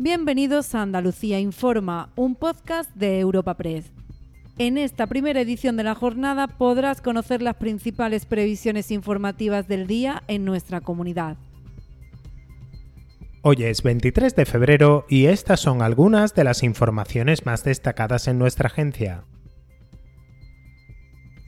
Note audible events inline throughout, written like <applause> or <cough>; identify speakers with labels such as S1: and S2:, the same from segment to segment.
S1: Bienvenidos a Andalucía Informa, un podcast de Europa Press. En esta primera edición de la jornada podrás conocer las principales previsiones informativas del día en nuestra comunidad.
S2: Hoy es 23 de febrero y estas son algunas de las informaciones más destacadas en nuestra agencia.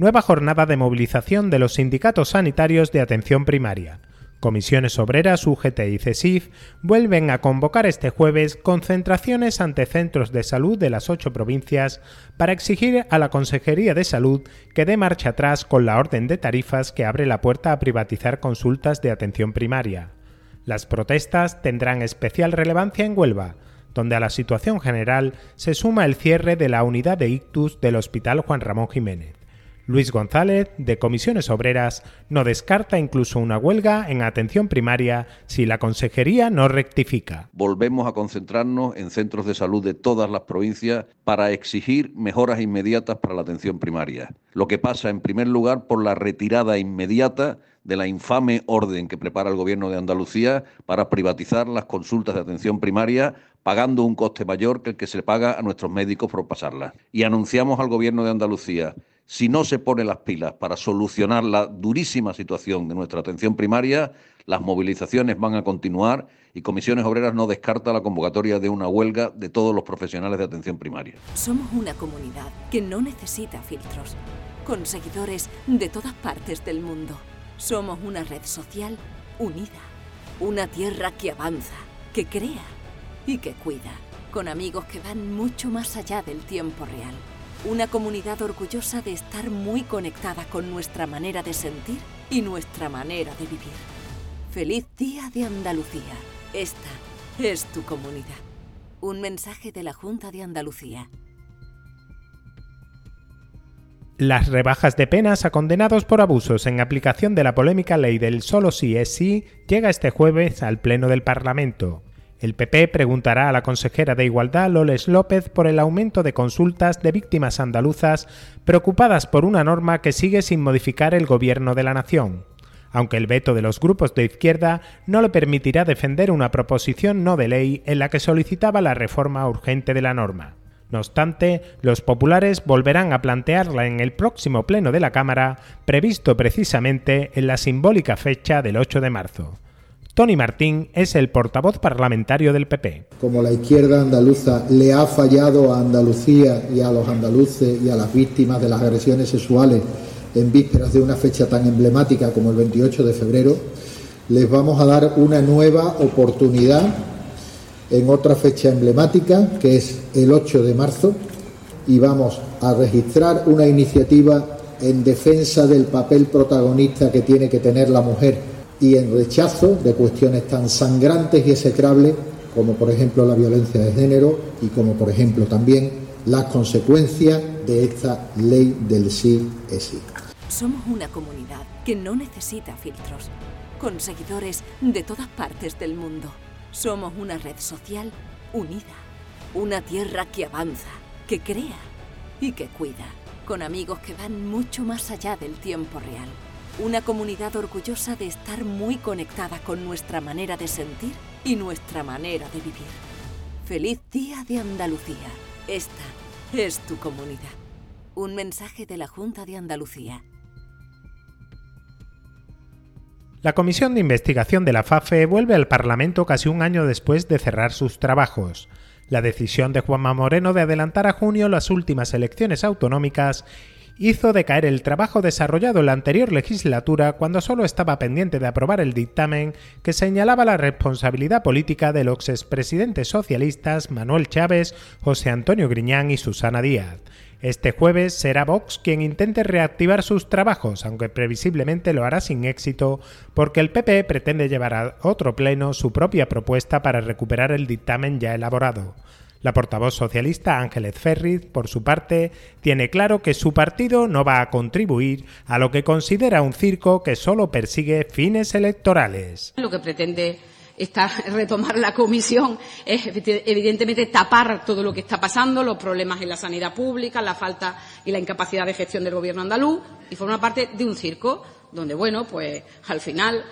S2: Nueva jornada de movilización de los sindicatos sanitarios de atención primaria. Comisiones Obreras, UGT y CESIF vuelven a convocar este jueves concentraciones ante centros de salud de las ocho provincias para exigir a la Consejería de Salud que dé marcha atrás con la orden de tarifas que abre la puerta a privatizar consultas de atención primaria. Las protestas tendrán especial relevancia en Huelva, donde a la situación general se suma el cierre de la unidad de ictus del Hospital Juan Ramón Jiménez. Luis González, de Comisiones Obreras, no descarta incluso una huelga en atención primaria si la Consejería no rectifica.
S3: Volvemos a concentrarnos en centros de salud de todas las provincias para exigir mejoras inmediatas para la atención primaria. Lo que pasa, en primer lugar, por la retirada inmediata de la infame orden que prepara el Gobierno de Andalucía para privatizar las consultas de atención primaria pagando un coste mayor que el que se paga a nuestros médicos por pasarlas. Y anunciamos al Gobierno de Andalucía si no se pone las pilas para solucionar la durísima situación de nuestra atención primaria, las movilizaciones van a continuar y Comisiones Obreras no descarta la convocatoria de una huelga de todos los profesionales de atención primaria.
S4: Somos una comunidad que no necesita filtros, con seguidores de todas partes del mundo. Somos una red social unida, una tierra que avanza, que crea y que cuida, con amigos que van mucho más allá del tiempo real una comunidad orgullosa de estar muy conectada con nuestra manera de sentir y nuestra manera de vivir. Feliz Día de Andalucía. Esta es tu comunidad. Un mensaje de la Junta de Andalucía.
S2: Las rebajas de penas a condenados por abusos en aplicación de la polémica ley del solo sí es sí llega este jueves al Pleno del Parlamento. El PP preguntará a la consejera de Igualdad, Loles López, por el aumento de consultas de víctimas andaluzas preocupadas por una norma que sigue sin modificar el gobierno de la nación. Aunque el veto de los grupos de izquierda no le permitirá defender una proposición no de ley en la que solicitaba la reforma urgente de la norma. No obstante, los populares volverán a plantearla en el próximo pleno de la Cámara, previsto precisamente en la simbólica fecha del 8 de marzo. Tony Martín es el portavoz parlamentario del PP.
S5: Como la izquierda andaluza le ha fallado a Andalucía y a los andaluces y a las víctimas de las agresiones sexuales en vísperas de una fecha tan emblemática como el 28 de febrero, les vamos a dar una nueva oportunidad en otra fecha emblemática, que es el 8 de marzo, y vamos a registrar una iniciativa en defensa del papel protagonista que tiene que tener la mujer y en rechazo de cuestiones tan sangrantes y execrables como por ejemplo la violencia de género y como por ejemplo también las consecuencias de esta ley del sí es sí.
S4: Somos una comunidad que no necesita filtros, con seguidores de todas partes del mundo. Somos una red social unida, una tierra que avanza, que crea y que cuida, con amigos que van mucho más allá del tiempo real una comunidad orgullosa de estar muy conectada con nuestra manera de sentir y nuestra manera de vivir. Feliz Día de Andalucía. Esta es tu comunidad. Un mensaje de la Junta de Andalucía.
S2: La Comisión de Investigación de la FAFE vuelve al Parlamento casi un año después de cerrar sus trabajos. La decisión de Juanma Moreno de adelantar a junio las últimas elecciones autonómicas hizo decaer el trabajo desarrollado en la anterior legislatura cuando solo estaba pendiente de aprobar el dictamen que señalaba la responsabilidad política de los expresidentes socialistas Manuel Chávez, José Antonio Griñán y Susana Díaz. Este jueves será Vox quien intente reactivar sus trabajos, aunque previsiblemente lo hará sin éxito, porque el PP pretende llevar a otro pleno su propia propuesta para recuperar el dictamen ya elaborado. La portavoz socialista Ángeles Ferriz, por su parte, tiene claro que su partido no va a contribuir a lo que considera un circo que solo persigue fines electorales.
S6: Lo que pretende esta, <laughs> retomar la comisión es evidentemente tapar todo lo que está pasando, los problemas en la sanidad pública, la falta y la incapacidad de gestión del gobierno andaluz y forma parte de un circo donde, bueno, pues al final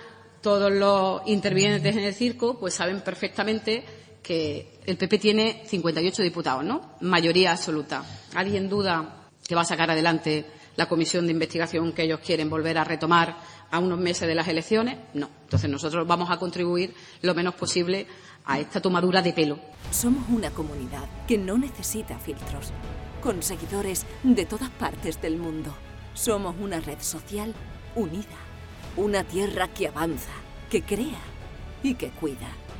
S6: todos los intervinientes en el circo pues saben perfectamente que el PP tiene 58 diputados, ¿no? Mayoría absoluta. ¿Alguien duda que va a sacar adelante la comisión de investigación que ellos quieren volver a retomar a unos meses de las elecciones? No. Entonces nosotros vamos a contribuir lo menos posible a esta tomadura de pelo.
S4: Somos una comunidad que no necesita filtros, con seguidores de todas partes del mundo. Somos una red social unida, una tierra que avanza, que crea y que cuida,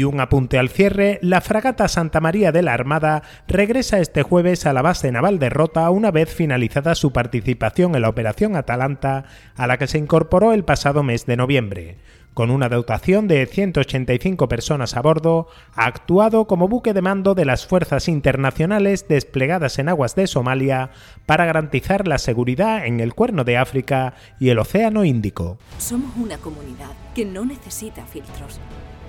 S2: Y un apunte al cierre, la fragata Santa María de la Armada regresa este jueves a la base naval de Rota una vez finalizada su participación en la Operación Atalanta, a la que se incorporó el pasado mes de noviembre. Con una dotación de 185 personas a bordo, ha actuado como buque de mando de las fuerzas internacionales desplegadas en aguas de Somalia para garantizar la seguridad en el Cuerno de África y el Océano Índico.
S4: Somos una comunidad que no necesita filtros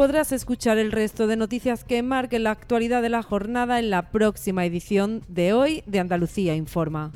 S1: Podrás escuchar el resto de noticias que marquen la actualidad de la jornada en la próxima edición de hoy de Andalucía Informa.